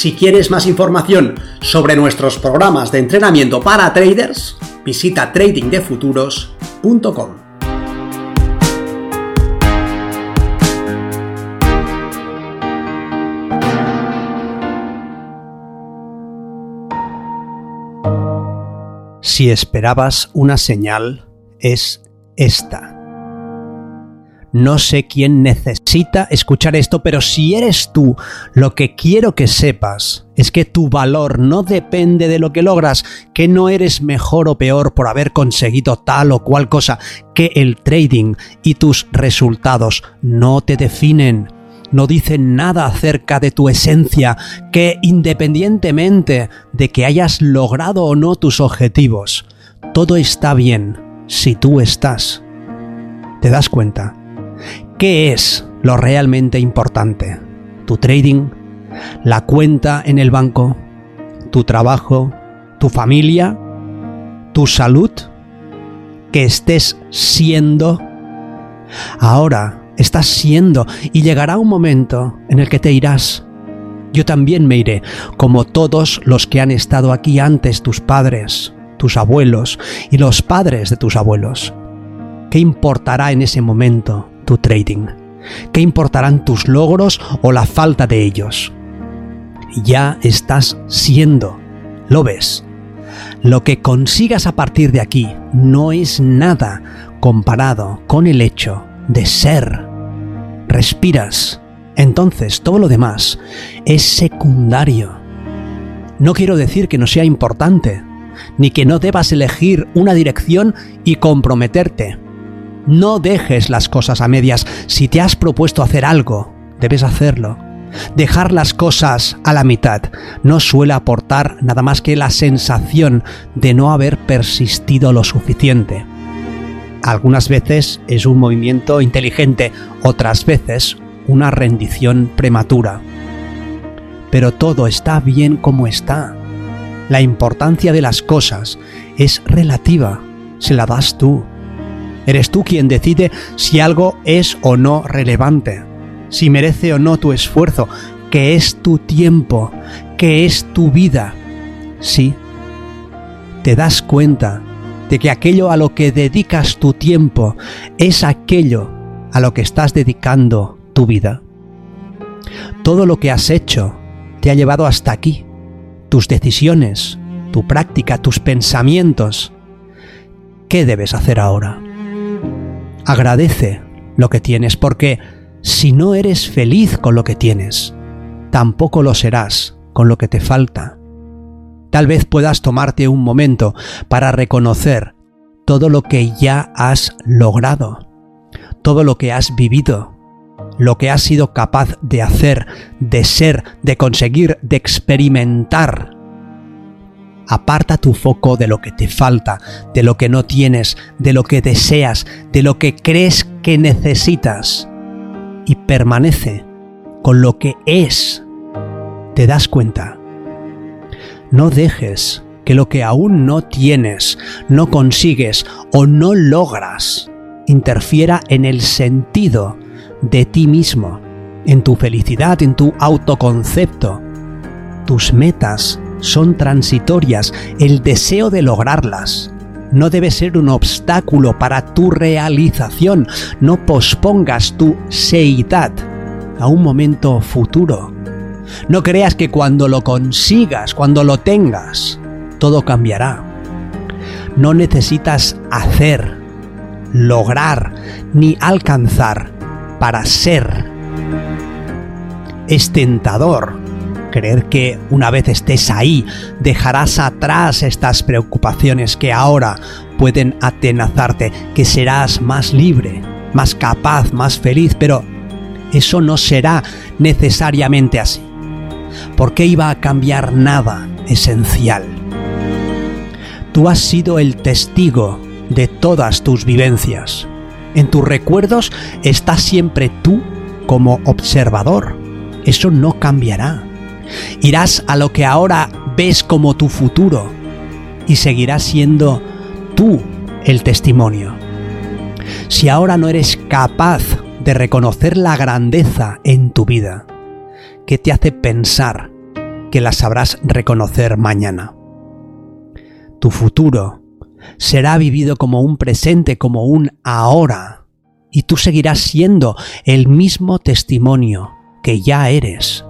Si quieres más información sobre nuestros programas de entrenamiento para traders, visita tradingdefuturos.com. Si esperabas una señal, es esta. No sé quién necesita escuchar esto, pero si eres tú, lo que quiero que sepas es que tu valor no depende de lo que logras, que no eres mejor o peor por haber conseguido tal o cual cosa, que el trading y tus resultados no te definen no dicen nada acerca de tu esencia, que independientemente de que hayas logrado o no tus objetivos, todo está bien si tú estás. ¿Te das cuenta? ¿Qué es lo realmente importante? ¿Tu trading? ¿La cuenta en el banco? ¿Tu trabajo? ¿Tu familia? ¿Tu salud? ¿Que estés siendo? Ahora estás siendo y llegará un momento en el que te irás. Yo también me iré, como todos los que han estado aquí antes, tus padres, tus abuelos y los padres de tus abuelos. ¿Qué importará en ese momento tu trading? ¿Qué importarán tus logros o la falta de ellos? Ya estás siendo, lo ves. Lo que consigas a partir de aquí no es nada comparado con el hecho de ser. Respiras. Entonces todo lo demás es secundario. No quiero decir que no sea importante, ni que no debas elegir una dirección y comprometerte. No dejes las cosas a medias. Si te has propuesto hacer algo, debes hacerlo. Dejar las cosas a la mitad no suele aportar nada más que la sensación de no haber persistido lo suficiente. Algunas veces es un movimiento inteligente, otras veces una rendición prematura. Pero todo está bien como está la importancia de las cosas es relativa, se la das tú. Eres tú quien decide si algo es o no relevante, si merece o no tu esfuerzo, que es tu tiempo, que es tu vida. Sí, te das cuenta de que aquello a lo que dedicas tu tiempo es aquello a lo que estás dedicando tu vida. Todo lo que has hecho te ha llevado hasta aquí tus decisiones, tu práctica, tus pensamientos. ¿Qué debes hacer ahora? Agradece lo que tienes porque si no eres feliz con lo que tienes, tampoco lo serás con lo que te falta. Tal vez puedas tomarte un momento para reconocer todo lo que ya has logrado, todo lo que has vivido, lo que has sido capaz de hacer, de ser, de conseguir, de experimentar. Aparta tu foco de lo que te falta, de lo que no tienes, de lo que deseas, de lo que crees que necesitas y permanece con lo que es. ¿Te das cuenta? No dejes que lo que aún no tienes, no consigues o no logras interfiera en el sentido de ti mismo, en tu felicidad, en tu autoconcepto. Tus metas son transitorias, el deseo de lograrlas no debe ser un obstáculo para tu realización. No pospongas tu seidad a un momento futuro. No creas que cuando lo consigas, cuando lo tengas, todo cambiará. No necesitas hacer, lograr ni alcanzar para ser. Es tentador creer que una vez estés ahí dejarás atrás estas preocupaciones que ahora pueden atenazarte, que serás más libre, más capaz, más feliz, pero eso no será necesariamente así. ¿Por qué iba a cambiar nada esencial? Tú has sido el testigo de todas tus vivencias. En tus recuerdos estás siempre tú como observador. Eso no cambiará. Irás a lo que ahora ves como tu futuro y seguirás siendo tú el testimonio. Si ahora no eres capaz de reconocer la grandeza en tu vida, ¿qué te hace pensar que la sabrás reconocer mañana? Tu futuro será vivido como un presente, como un ahora, y tú seguirás siendo el mismo testimonio que ya eres.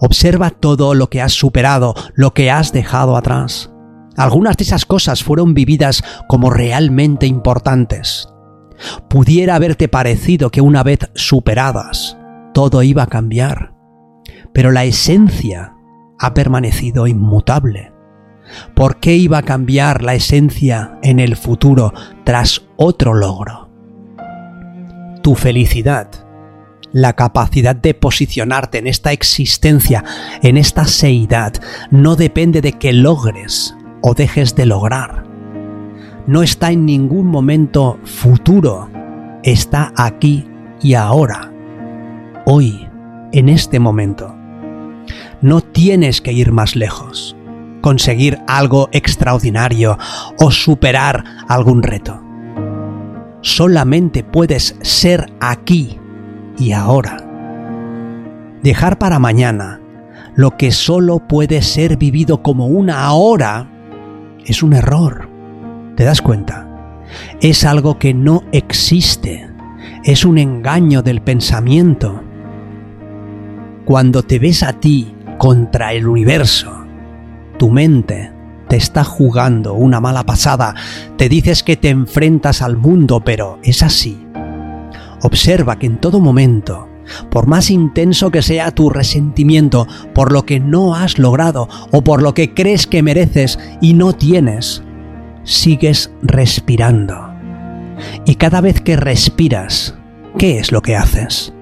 Observa todo lo que has superado, lo que has dejado atrás. Algunas de esas cosas fueron vividas como realmente importantes. Pudiera haberte parecido que una vez superadas, todo iba a cambiar, pero la esencia ha permanecido inmutable. ¿Por qué iba a cambiar la esencia en el futuro tras otro logro? Tu felicidad, la capacidad de posicionarte en esta existencia, en esta seidad, no depende de que logres o dejes de lograr. No está en ningún momento futuro, está aquí y ahora, hoy, en este momento. No tienes que ir más lejos, conseguir algo extraordinario o superar algún reto. Solamente puedes ser aquí y ahora. Dejar para mañana lo que solo puede ser vivido como una ahora es un error. ¿Te das cuenta? Es algo que no existe. Es un engaño del pensamiento. Cuando te ves a ti contra el universo, tu mente te está jugando una mala pasada. Te dices que te enfrentas al mundo, pero es así. Observa que en todo momento por más intenso que sea tu resentimiento por lo que no has logrado o por lo que crees que mereces y no tienes, sigues respirando. Y cada vez que respiras, ¿qué es lo que haces?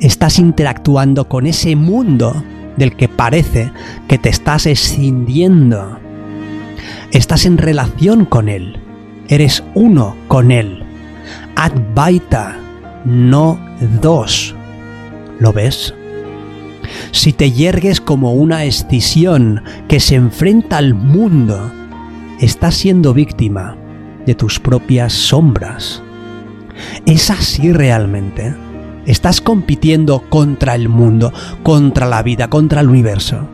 Estás interactuando con ese mundo del que parece que te estás escindiendo. Estás en relación con él. Eres uno con él. Advaita, no dos. ¿Lo ves? Si te yergues como una escisión que se enfrenta al mundo, estás siendo víctima de tus propias sombras. ¿Es así realmente? Estás compitiendo contra el mundo, contra la vida, contra el universo.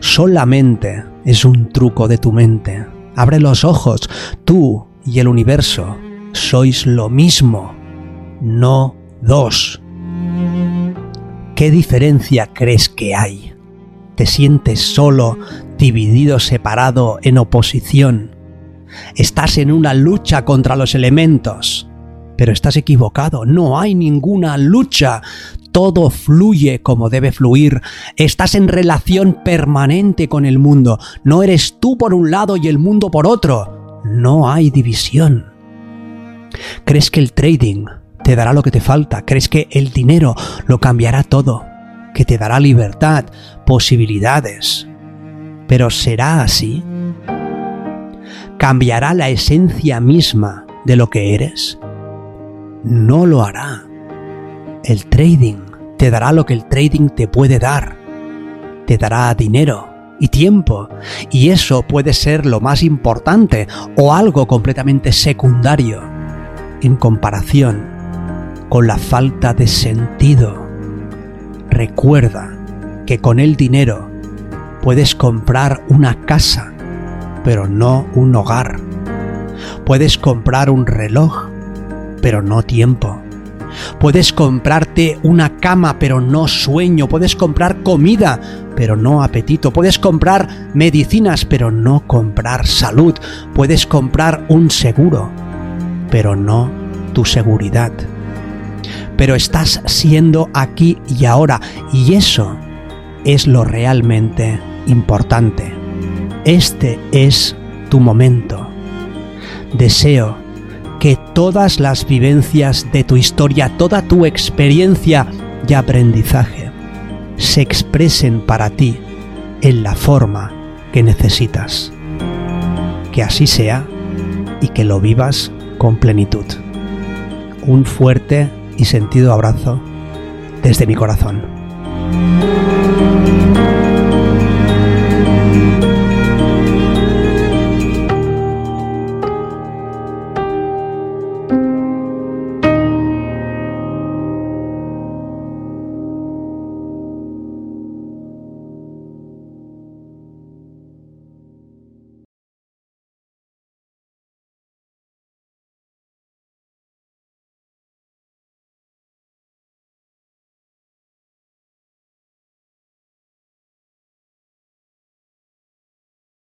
Solamente es un truco de tu mente. Abre los ojos. Tú y el universo sois lo mismo, no dos. ¿Qué diferencia crees que hay? ¿Te sientes solo, dividido, separado, en oposición? Estás en una lucha contra los elementos. Pero estás equivocado, no hay ninguna lucha. Todo fluye como debe fluir. Estás en relación permanente con el mundo. No eres tú por un lado y el mundo por otro. No hay división. ¿Crees que el trading te dará lo que te falta. Crees que el dinero lo cambiará todo, que te dará libertad, posibilidades. Pero ¿será así? ¿Cambiará la esencia misma de lo que eres? No lo hará. El trading te dará lo que el trading te puede dar. Te dará dinero y tiempo. Y eso puede ser lo más importante o algo completamente secundario en comparación con la falta de sentido. Recuerda que con el dinero puedes comprar una casa, pero no un hogar. Puedes comprar un reloj, pero no tiempo. Puedes comprarte una cama, pero no sueño. Puedes comprar comida, pero no apetito. Puedes comprar medicinas, pero no comprar salud. Puedes comprar un seguro, pero no tu seguridad pero estás siendo aquí y ahora y eso es lo realmente importante. Este es tu momento. Deseo que todas las vivencias de tu historia, toda tu experiencia y aprendizaje se expresen para ti en la forma que necesitas. Que así sea y que lo vivas con plenitud. Un fuerte y sentido abrazo desde mi corazón.